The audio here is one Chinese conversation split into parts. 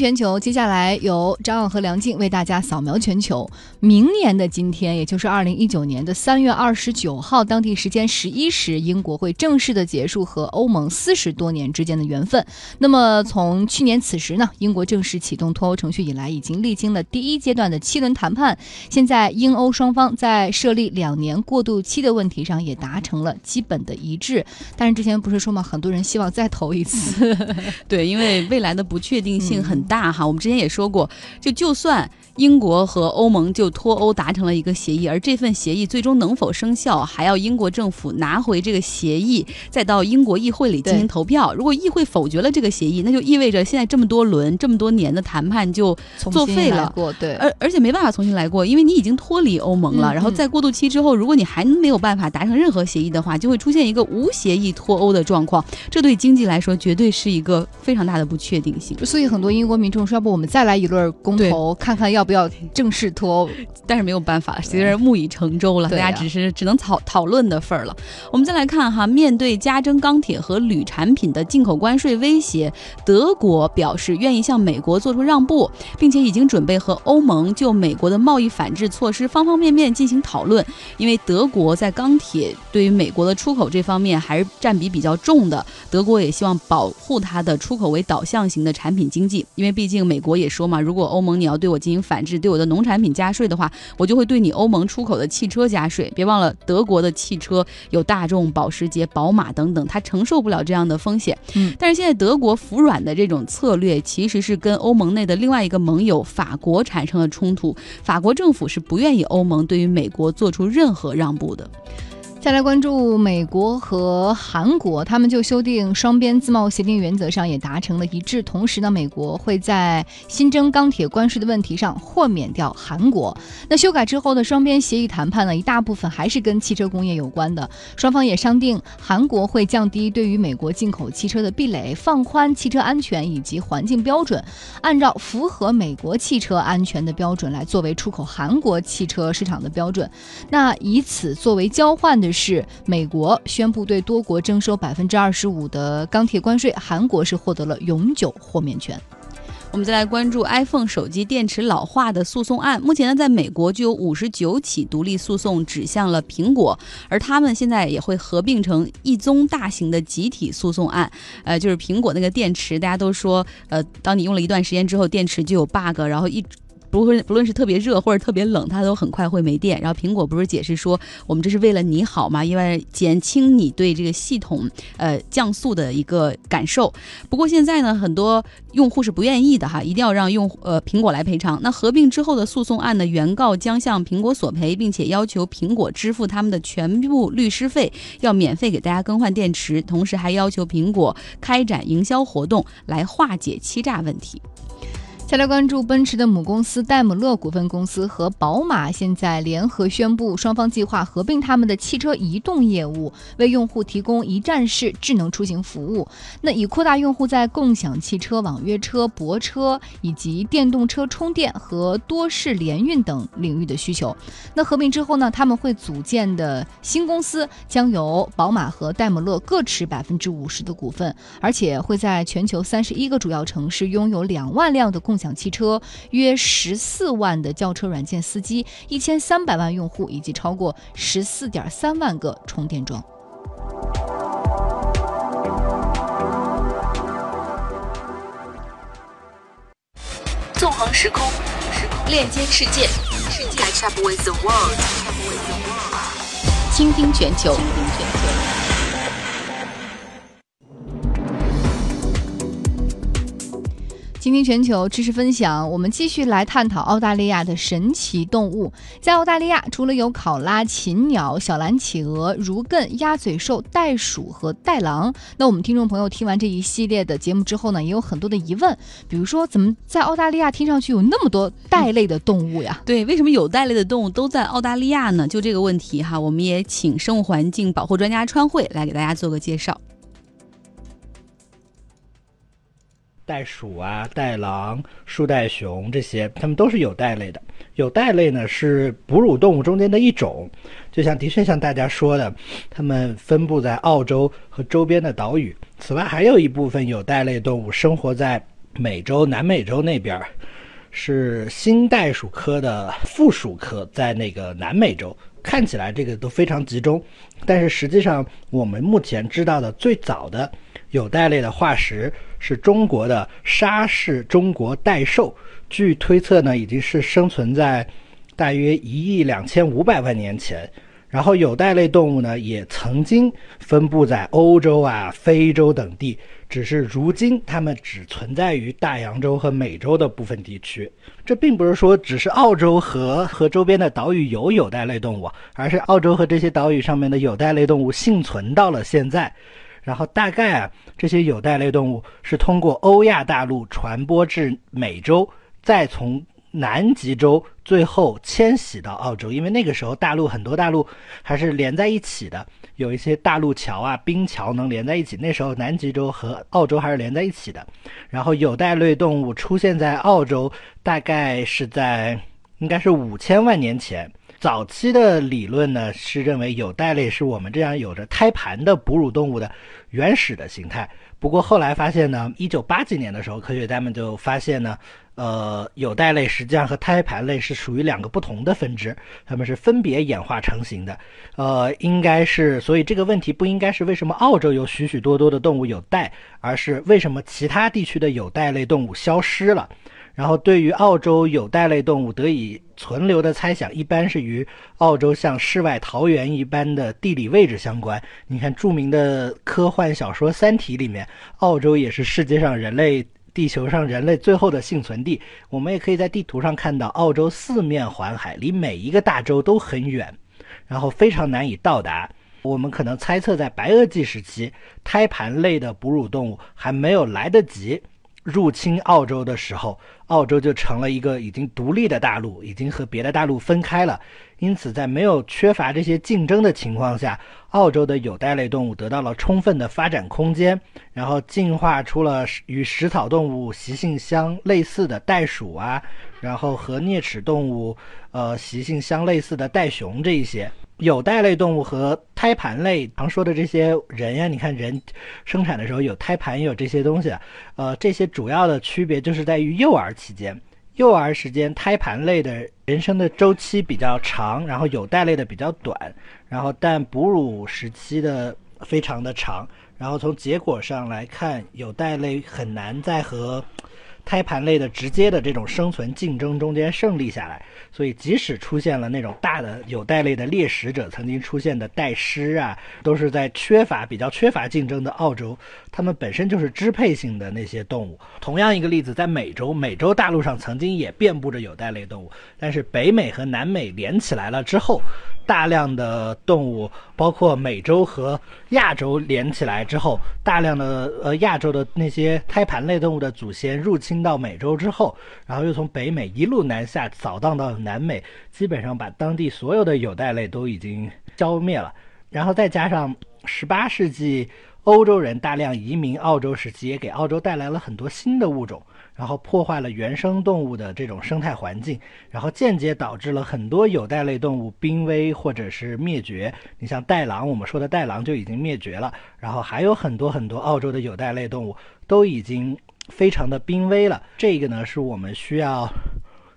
全球，接下来由张昂和梁静为大家扫描全球。明年的今天，也就是二零一九年的三月二十九号，当地时间十一时，英国会正式的结束和欧盟四十多年之间的缘分。那么，从去年此时呢，英国正式启动脱欧程序以来，已经历经了第一阶段的七轮谈判。现在，英欧双方在设立两年过渡期的问题上也达成了基本的一致。但是之前不是说嘛，很多人希望再投一次。对，因为未来的不确定性很大哈。我们之前也说过，就就算。英国和欧盟就脱欧达成了一个协议，而这份协议最终能否生效，还要英国政府拿回这个协议，再到英国议会里进行投票。如果议会否决了这个协议，那就意味着现在这么多轮、这么多年的谈判就作废了。对，而而且没办法重新来过，因为你已经脱离欧盟了。然后在过渡期之后，如果你还没有办法达成任何协议的话，就会出现一个无协议脱欧的状况。这对经济来说，绝对是一个非常大的不确定性。所以很多英国民众说：“要不我们再来一轮公投，看看要不要。”正式脱欧，但是没有办法，其实木已成舟了，大家只是只能讨讨论的份儿了。我们再来看哈，面对加征钢铁和铝产品的进口关税威胁，德国表示愿意向美国做出让步，并且已经准备和欧盟就美国的贸易反制措施方方面面进行讨论。因为德国在钢铁对于美国的出口这方面还是占比比较重的，德国也希望保护它的出口为导向型的产品经济。因为毕竟美国也说嘛，如果欧盟你要对我进行反制，对我的农产品加税的话，我就会对你欧盟出口的汽车加税。别忘了，德国的汽车有大众、保时捷、宝马等等，它承受不了这样的风险。嗯，但是现在德国服软的这种策略，其实是跟欧盟内的另外一个盟友法国产生了冲突。法国政府是不愿意欧盟对于美国做出任何让步的。再来关注美国和韩国，他们就修订双边自贸协定原则上也达成了一致。同时呢，美国会在新增钢铁关税的问题上豁免掉韩国。那修改之后的双边协议谈判呢，一大部分还是跟汽车工业有关的。双方也商定，韩国会降低对于美国进口汽车的壁垒，放宽汽车安全以及环境标准，按照符合美国汽车安全的标准来作为出口韩国汽车市场的标准。那以此作为交换的。是美国宣布对多国征收百分之二十五的钢铁关税，韩国是获得了永久豁免权。我们再来关注 iPhone 手机电池老化的诉讼案。目前呢，在美国就有五十九起独立诉讼指向了苹果，而他们现在也会合并成一宗大型的集体诉讼案。呃，就是苹果那个电池，大家都说，呃，当你用了一段时间之后，电池就有 bug，然后一。不论不论是特别热或者特别冷，它都很快会没电。然后苹果不是解释说，我们这是为了你好嘛，因为减轻你对这个系统呃降速的一个感受。不过现在呢，很多用户是不愿意的哈，一定要让用呃苹果来赔偿。那合并之后的诉讼案呢，原告将向苹果索赔，并且要求苹果支付他们的全部律师费，要免费给大家更换电池，同时还要求苹果开展营销活动来化解欺诈问题。再来关注奔驰的母公司戴姆勒股份公司和宝马现在联合宣布，双方计划合并他们的汽车移动业务，为用户提供一站式智能出行服务。那以扩大用户在共享汽车、网约车、泊车以及电动车充电和多式联运等领域的需求。那合并之后呢，他们会组建的新公司将由宝马和戴姆勒各持百分之五十的股份，而且会在全球三十一个主要城市拥有两万辆的共。享汽车约十四万的轿车软件司机，一千三百万用户，以及超过十四点三万个充电桩。纵横时空，链接世界，倾听全球。倾听全球知识分享，我们继续来探讨澳大利亚的神奇动物。在澳大利亚，除了有考拉、禽鸟、小蓝企鹅、如艮、鸭嘴兽、袋鼠和袋狼，那我们听众朋友听完这一系列的节目之后呢，也有很多的疑问，比如说，怎么在澳大利亚听上去有那么多袋类的动物呀？对，为什么有袋类的动物都在澳大利亚呢？就这个问题哈，我们也请生物环境保护专家川慧来给大家做个介绍。袋鼠啊，袋狼、树袋熊这些，它们都是有袋类的。有袋类呢是哺乳动物中间的一种，就像的确像大家说的，它们分布在澳洲和周边的岛屿。此外，还有一部分有袋类动物生活在美洲、南美洲那边是新袋鼠科的附属科，在那个南美洲看起来这个都非常集中，但是实际上我们目前知道的最早的有袋类的化石是中国的沙氏中国袋兽，据推测呢，已经是生存在大约一亿两千五百万年前。然后有袋类动物呢，也曾经分布在欧洲啊、非洲等地，只是如今它们只存在于大洋洲和美洲的部分地区。这并不是说只是澳洲和和周边的岛屿有有袋类动物，而是澳洲和这些岛屿上面的有袋类动物幸存到了现在。然后大概啊，这些有袋类动物是通过欧亚大陆传播至美洲，再从。南极洲最后迁徙到澳洲，因为那个时候大陆很多大陆还是连在一起的，有一些大陆桥啊、冰桥能连在一起。那时候南极洲和澳洲还是连在一起的。然后有袋类动物出现在澳洲，大概是在应该是五千万年前。早期的理论呢是认为有袋类是我们这样有着胎盘的哺乳动物的原始的形态。不过后来发现呢，一九八几年的时候，科学家们就发现呢。呃，有袋类实际上和胎盘类是属于两个不同的分支，它们是分别演化成型的。呃，应该是，所以这个问题不应该是为什么澳洲有许许多多的动物有袋，而是为什么其他地区的有袋类动物消失了。然后，对于澳洲有袋类动物得以存留的猜想，一般是与澳洲像世外桃源一般的地理位置相关。你看，著名的科幻小说《三体》里面，澳洲也是世界上人类。地球上人类最后的幸存地，我们也可以在地图上看到，澳洲四面环海，离每一个大洲都很远，然后非常难以到达。我们可能猜测，在白垩纪时期，胎盘类的哺乳动物还没有来得及入侵澳洲的时候。澳洲就成了一个已经独立的大陆，已经和别的大陆分开了。因此，在没有缺乏这些竞争的情况下，澳洲的有袋类动物得到了充分的发展空间，然后进化出了与食草动物习性相类似的袋鼠啊，然后和啮齿动物呃习性相类似的袋熊这一些。有袋类动物和胎盘类常说的这些人呀，你看人生产的时候有胎盘，有这些东西，呃，这些主要的区别就是在于幼儿期间，幼儿时间胎盘类的人生的周期比较长，然后有袋类的比较短，然后但哺乳时期的非常的长，然后从结果上来看，有袋类很难再和。胎盘类的直接的这种生存竞争中间胜利下来，所以即使出现了那种大的有袋类的猎食者，曾经出现的袋狮啊，都是在缺乏比较缺乏竞争的澳洲，它们本身就是支配性的那些动物。同样一个例子，在美洲，美洲大陆上曾经也遍布着有袋类动物，但是北美和南美连起来了之后。大量的动物，包括美洲和亚洲连起来之后，大量的呃亚洲的那些胎盘类动物的祖先入侵到美洲之后，然后又从北美一路南下扫荡到南美，基本上把当地所有的有袋类都已经消灭了。然后再加上十八世纪欧洲人大量移民澳洲时期，也给澳洲带来了很多新的物种。然后破坏了原生动物的这种生态环境，然后间接导致了很多有袋类动物濒危或者是灭绝。你像袋狼，我们说的袋狼就已经灭绝了，然后还有很多很多澳洲的有袋类动物都已经非常的濒危了。这个呢，是我们需要。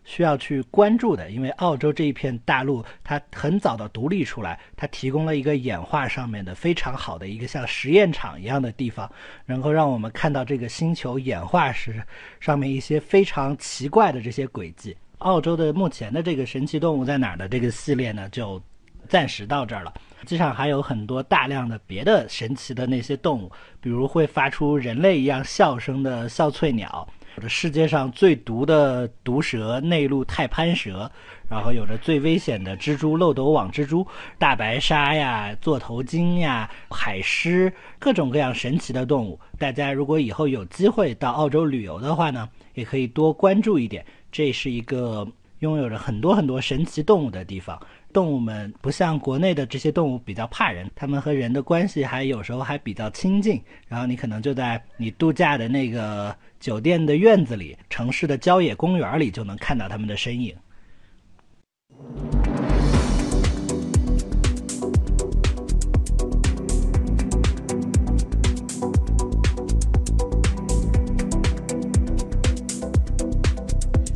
需要去关注的，因为澳洲这一片大陆，它很早的独立出来，它提供了一个演化上面的非常好的一个像实验场一样的地方，能够让我们看到这个星球演化时上面一些非常奇怪的这些轨迹。澳洲的目前的这个神奇动物在哪儿的这个系列呢，就暂时到这儿了。实际上还有很多大量的别的神奇的那些动物，比如会发出人类一样笑声的笑翠鸟。有着世界上最毒的毒蛇内陆太攀蛇，然后有着最危险的蜘蛛漏斗网蜘蛛、大白鲨呀、座头鲸呀、海狮，各种各样神奇的动物。大家如果以后有机会到澳洲旅游的话呢，也可以多关注一点。这是一个拥有着很多很多神奇动物的地方。动物们不像国内的这些动物比较怕人，它们和人的关系还有时候还比较亲近。然后你可能就在你度假的那个。酒店的院子里，城市的郊野公园里，就能看到他们的身影。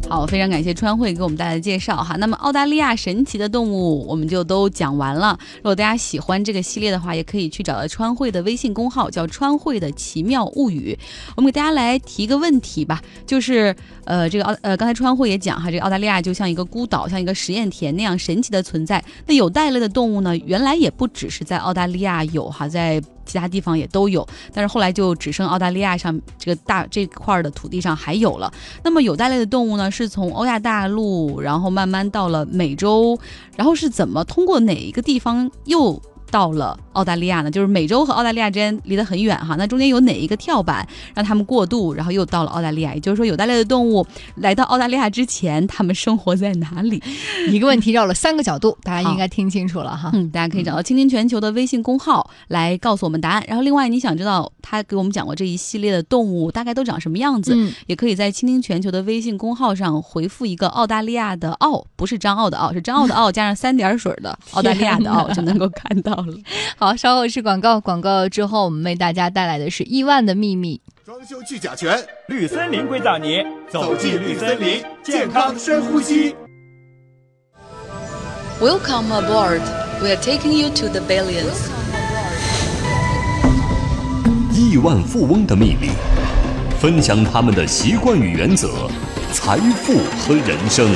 好，非常感谢川汇给我们带来的介绍哈。那么澳大利亚神奇的动物我们就都讲完了。如果大家喜欢这个系列的话，也可以去找到川汇的微信公号，叫川汇的奇妙物语。我们给大家来提个问题吧，就是呃，这个澳呃，刚才川汇也讲哈，这个澳大利亚就像一个孤岛，像一个实验田那样神奇的存在。那有袋类的动物呢，原来也不只是在澳大利亚有哈，在其他地方也都有，但是后来就只剩澳大利亚上这个大这块的土地上还有了。那么有袋类的动物呢，是从欧亚大陆，然后慢慢到了美洲，然后是怎么通过哪一个地方又到了澳大利亚呢？就是美洲和澳大利亚之间离得很远哈，那中间有哪一个跳板让他们过渡，然后又到了澳大利亚？也就是说，有袋类的动物来到澳大利亚之前，他们生活在哪里？一个问题绕了三个角度，大家应该听清楚了哈。嗯，大家可以找到“倾听全球”的微信公号来告诉我们答案。然后，另外你想知道他给我们讲过这一系列的动物大概都长什么样子，嗯也可以在“倾听全球”的微信公号上回复一个澳大利亚的“澳”，不是张澳的“澳”，是张澳的“澳”加上三点水的 澳大利亚的“澳”，就能够看到了。好，稍后是广告，广告之后我们为大家带来的是亿万的秘密。装修去甲醛，绿森林硅藻泥，走进绿森林，健康深呼吸。Welcome aboard. We are taking you to the billions. 亿万富翁的秘密，分享他们的习惯与原则，财富和人生。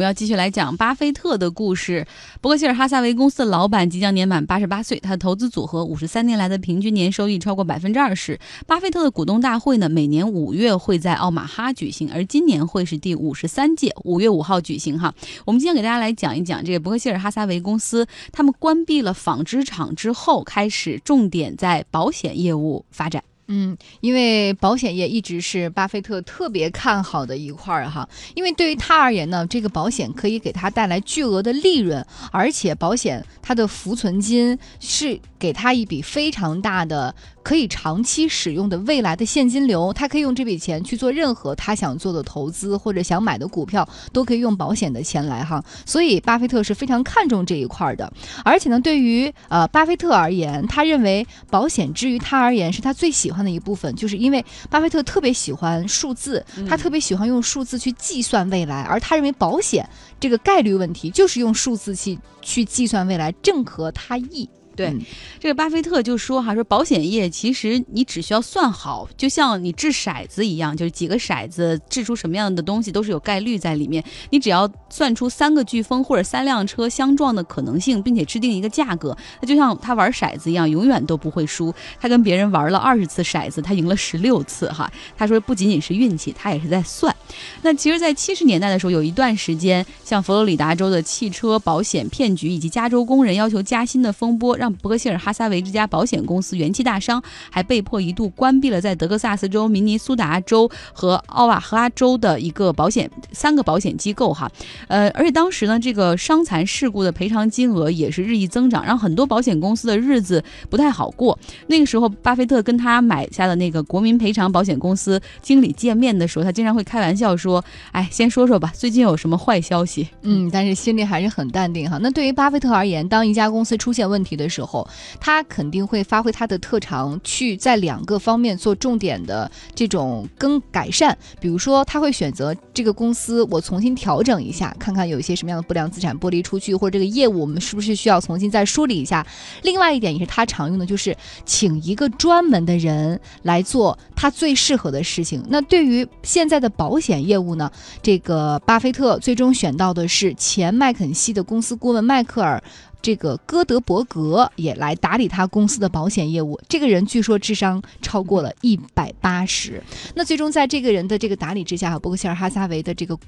我们要继续来讲巴菲特的故事。伯克希尔哈撒韦公司的老板即将年满八十八岁，他的投资组合五十三年来的平均年收益超过百分之二十。巴菲特的股东大会呢，每年五月会在奥马哈举行，而今年会是第五十三届，五月五号举行哈。我们今天给大家来讲一讲这个伯克希尔哈撒韦公司，他们关闭了纺织厂之后，开始重点在保险业务发展。嗯，因为保险业一直是巴菲特特别看好的一块儿哈，因为对于他而言呢，这个保险可以给他带来巨额的利润，而且保险它的浮存金是给他一笔非常大的可以长期使用的未来的现金流，他可以用这笔钱去做任何他想做的投资或者想买的股票，都可以用保险的钱来哈，所以巴菲特是非常看重这一块的，而且呢，对于呃巴菲特而言，他认为保险之于他而言是他最喜欢的一部分，就是因为巴菲特特别喜欢数字，他特别喜欢用数字去计算未来，而他认为保险这个概率问题就是用数字去去计算未来，正合他意。对嗯这个巴菲特就说哈，说保险业其实你只需要算好，就像你掷骰子一样，就是几个骰子掷出什么样的东西都是有概率在里面。你只要算出三个飓风或者三辆车相撞的可能性，并且制定一个价格，那就像他玩骰子一样，永远都不会输。他跟别人玩了二十次骰子，他赢了十六次哈。他说不仅仅是运气，他也是在算。那其实，在七十年代的时候，有一段时间，像佛罗里达州的汽车保险骗局以及加州工人要求加薪的风波，让伯克希尔哈撒韦这家保险公司元气大伤，还被迫一度关闭了在德克萨斯州、明尼苏达州和奥瓦哈州的一个保险三个保险机构哈。呃，而且当时呢，这个伤残事故的赔偿金额也是日益增长，让很多保险公司的日子不太好过。那个时候，巴菲特跟他买下的那个国民赔偿保险公司经理见面的时候，他经常会开玩笑说：“哎，先说说吧，最近有什么坏消息？”嗯，但是心里还是很淡定哈。那对于巴菲特而言，当一家公司出现问题的时候，他肯定会发挥他的特长，去在两个方面做重点的这种更改善。比如说，他会选择这个公司，我重新调整一下，看看有一些什么样的不良资产剥离出去，或者这个业务我们是不是需要重新再梳理一下。另外一点也是他常用的，就是请一个专门的人来做他最适合的事情。那对于现在的保险业务呢，这个巴菲特最终选到的是前麦肯锡的公司顾问迈克尔。这个戈德伯格也来打理他公司的保险业务。这个人据说智商超过了一百八十。那最终在这个人的这个打理之下，伯克希尔哈撒韦的这个。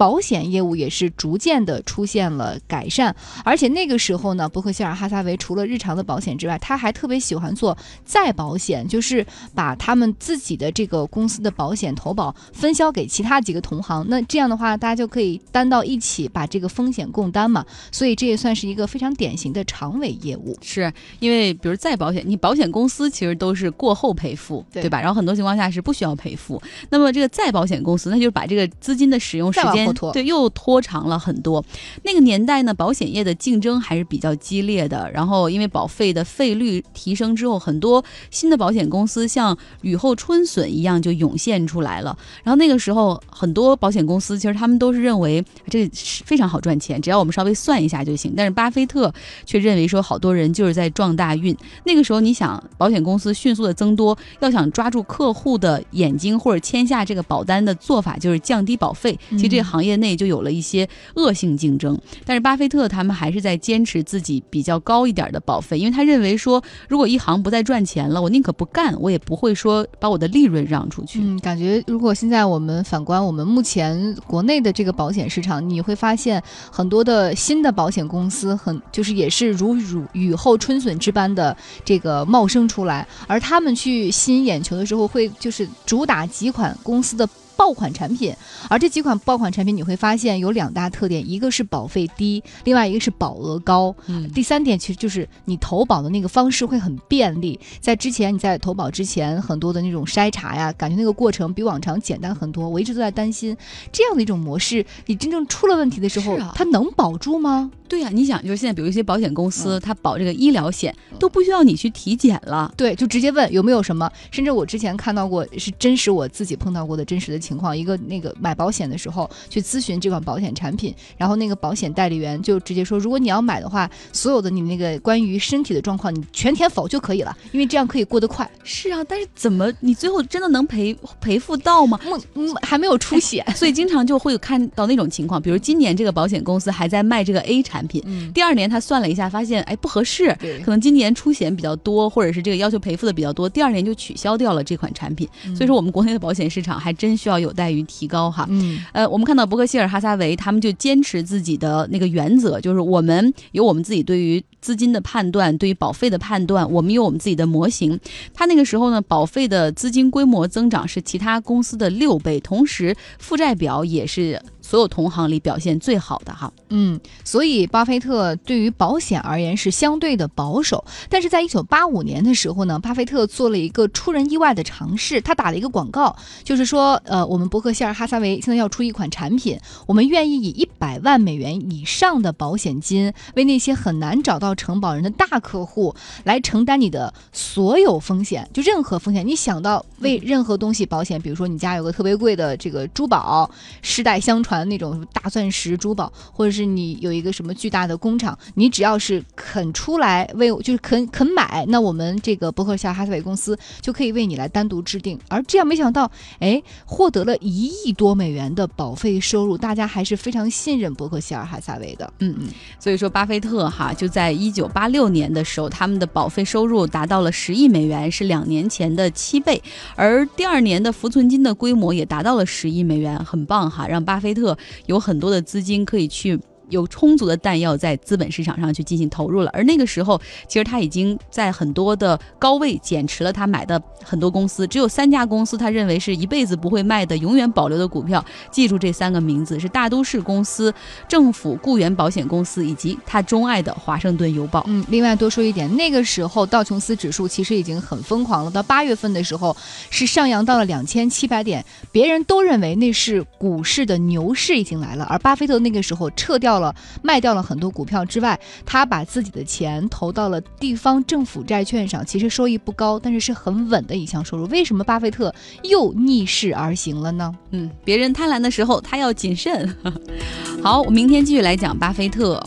保险业务也是逐渐的出现了改善，而且那个时候呢，伯克希尔哈撒韦除了日常的保险之外，他还特别喜欢做再保险，就是把他们自己的这个公司的保险投保分销给其他几个同行。那这样的话，大家就可以担到一起，把这个风险共担嘛。所以这也算是一个非常典型的长尾业务。是因为比如再保险，你保险公司其实都是过后赔付，对对吧？然后很多情况下是不需要赔付。那么这个再保险公司，那就是把这个资金的使用时间对又拖长了很多。那个年代呢，保险业的竞争还是比较激烈的。然后因为保费的费率提升之后，很多新的保险公司像雨后春笋一样就涌现出来了。然后那个时候，很多保险公司其实他们都是认为这个非常好赚钱，只要我们稍微算一下就行。但是巴菲特却认为说，好多人就是在撞大运。那个时候，你想保险公司迅速的增多，要想抓住客户的眼睛或者签下这个保单的做法，就是降低保费。其实这个行业内就有了一些恶性竞争。但是巴菲特他们还是在坚持自己比较高一点的保费，因为他认为说，如果一行不再赚钱了，我宁可不干，我也不会说把我的利润让出去。嗯，感觉如果现在我们反观我们目前国内的这个保险市场，你会发现很多的新的保险公司，很就是也是如如雨后春笋之般的这个冒生出来，而他们去吸引眼球的时候，会就是主打几款公司的。爆款产品，而这几款爆款产品你会发现有两大特点，一个是保费低，另外一个是保额高。嗯，第三点其实就是你投保的那个方式会很便利。在之前你在投保之前，很多的那种筛查呀，感觉那个过程比往常简单很多。我一直都在担心这样的一种模式，你真正出了问题的时候，它能保住吗？对呀，你想，就是现在，比如一些保险公司，它保这个医疗险都不需要你去体检了，对，就直接问有没有什么。甚至我之前看到过，是真实我自己碰到过的真实的情况。一个那个买保险的时候去咨询这款保险产品，然后那个保险代理员就直接说，如果你要买的话，所有的你那个关于身体的状况，你全填否就可以了，因为这样可以过得快。是啊，但是怎么你最后真的能赔赔付到吗？嗯，还没有出险，所以经常就会有看到那种情况，比如今年这个保险公司还在卖这个 A 产。产品，第二年他算了一下，发现哎不合适，可能今年出险比较多，或者是这个要求赔付的比较多，第二年就取消掉了这款产品。所以说我们国内的保险市场还真需要有待于提高哈。嗯，呃，我们看到伯克希尔哈撒韦他们就坚持自己的那个原则，就是我们有我们自己对于资金的判断，对于保费的判断，我们有我们自己的模型。他那个时候呢，保费的资金规模增长是其他公司的六倍，同时负债表也是。所有同行里表现最好的哈，嗯，所以巴菲特对于保险而言是相对的保守，但是在一九八五年的时候呢，巴菲特做了一个出人意外的尝试，他打了一个广告，就是说，呃，我们伯克希尔哈撒韦现在要出一款产品，我们愿意以一百万美元以上的保险金，为那些很难找到承保人的大客户来承担你的所有风险，就任何风险，你想到为任何东西保险，比如说你家有个特别贵的这个珠宝，世代相传。那种大钻石珠宝，或者是你有一个什么巨大的工厂，你只要是肯出来为，就是肯肯买，那我们这个伯克希尔哈撒韦公司就可以为你来单独制定。而这样没想到，哎，获得了一亿多美元的保费收入，大家还是非常信任伯克希尔哈撒韦的。嗯嗯，所以说巴菲特哈就在一九八六年的时候，他们的保费收入达到了十亿美元，是两年前的七倍，而第二年的浮存金的规模也达到了十亿美元，很棒哈，让巴菲特。有很多的资金可以去。有充足的弹药在资本市场上去进行投入了，而那个时候，其实他已经在很多的高位减持了他买的很多公司，只有三家公司他认为是一辈子不会卖的、永远保留的股票。记住这三个名字：是大都市公司、政府雇员保险公司以及他钟爱的华盛顿邮报。嗯，另外多说一点，那个时候道琼斯指数其实已经很疯狂了，到八月份的时候是上扬到了两千七百点，别人都认为那是股市的牛市已经来了，而巴菲特那个时候撤掉。了卖掉了很多股票之外，他把自己的钱投到了地方政府债券上，其实收益不高，但是是很稳的一项收入。为什么巴菲特又逆势而行了呢？嗯，别人贪婪的时候，他要谨慎。好，我明天继续来讲巴菲特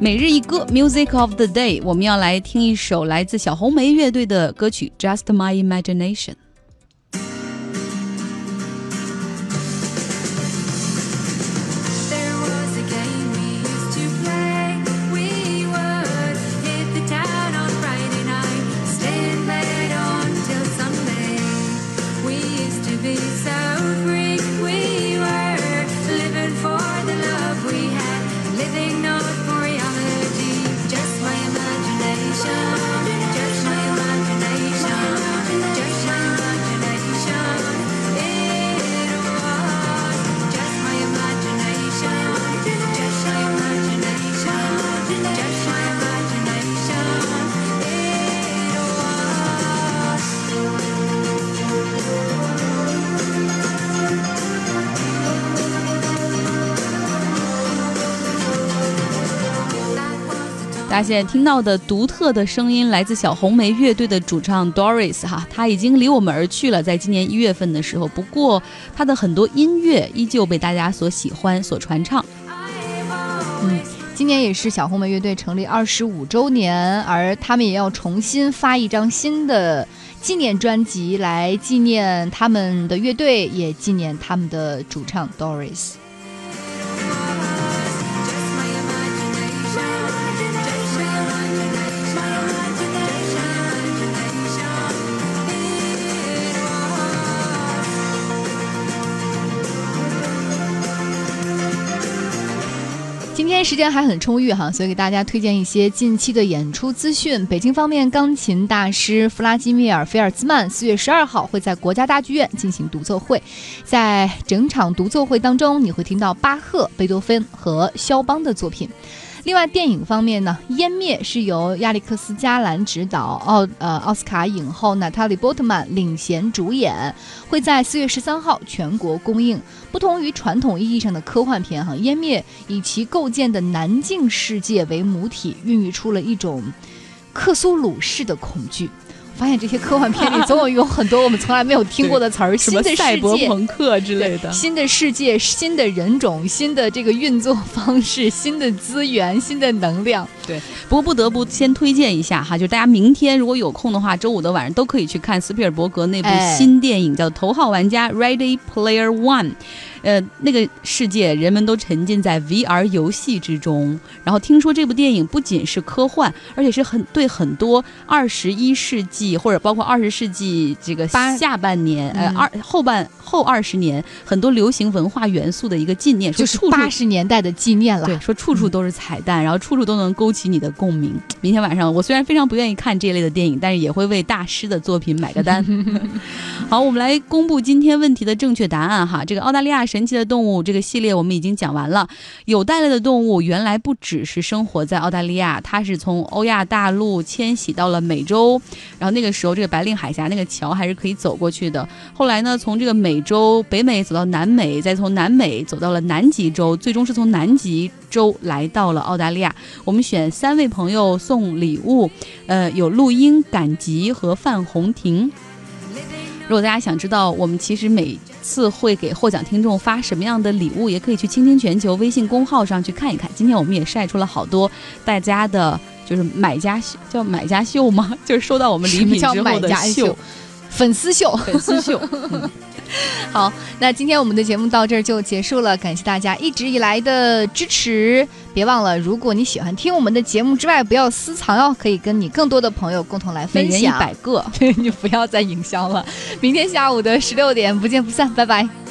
每日一歌 Music of the Day，我们要来听一首来自小红莓乐队的歌曲 Just My Imagination。发现听到的独特的声音来自小红莓乐队的主唱 Doris 哈，他已经离我们而去了，在今年一月份的时候。不过他的很多音乐依旧被大家所喜欢、所传唱。嗯，今年也是小红莓乐队成立二十五周年，而他们也要重新发一张新的纪念专辑来纪念他们的乐队，也纪念他们的主唱 Doris。时间还很充裕哈，所以给大家推荐一些近期的演出资讯。北京方面，钢琴大师弗拉基米尔·菲尔兹曼四月十二号会在国家大剧院进行独奏会，在整场独奏会当中，你会听到巴赫、贝多芬和肖邦的作品。另外，电影方面呢，《湮灭》是由亚历克斯·加兰执导，奥呃奥斯卡影后娜塔莉·波特曼领衔主演，会在四月十三号全国公映。不同于传统意义上的科幻片，哈，《湮灭》以其构建的南境世界为母体，孕育出了一种克苏鲁式的恐惧。发现这些科幻片里总有有很多我们从来没有听过的词儿，什么赛博朋克之类的，新的世界、新的人种、新的这个运作方式、新的资源、新的能量。对，不过不得不先推荐一下哈，就大家明天如果有空的话，周五的晚上都可以去看斯皮尔伯格那部新电影，叫《头号玩家》（Ready Player One）。呃，那个世界人们都沉浸在 VR 游戏之中。然后听说这部电影不仅是科幻，而且是很对很多二十一世纪或者包括二十世纪这个下半年呃二后半后二十年很多流行文化元素的一个纪念，就是八十年代的纪念了。对，说处处都是彩蛋，然后处处都能勾起你的共鸣。明天晚上我虽然非常不愿意看这一类的电影，但是也会为大师的作品买个单。好，我们来公布今天问题的正确答案哈。这个澳大利亚神奇的动物这个系列我们已经讲完了。有袋类的动物原来不只是生活在澳大利亚，它是从欧亚大陆迁徙到了美洲。然后那个时候这个白令海峡那个桥还是可以走过去的。后来呢，从这个美洲北美走到南美，再从南美走到了南极洲，最终是从南极洲来到了澳大利亚。我们选三位朋友送礼物，呃，有陆英、赶集和范红婷。如果大家想知道我们其实每次会给获奖听众发什么样的礼物，也可以去倾听全球微信公号上去看一看。今天我们也晒出了好多大家的，就是买家秀叫买家秀吗？就是收到我们礼品之后的秀，粉丝秀，粉丝秀。好，那今天我们的节目到这儿就结束了，感谢大家一直以来的支持。别忘了，如果你喜欢听我们的节目之外，不要私藏哦，可以跟你更多的朋友共同来分享。一百个，你不要再营销了。明天下午的十六点，不见不散，拜拜。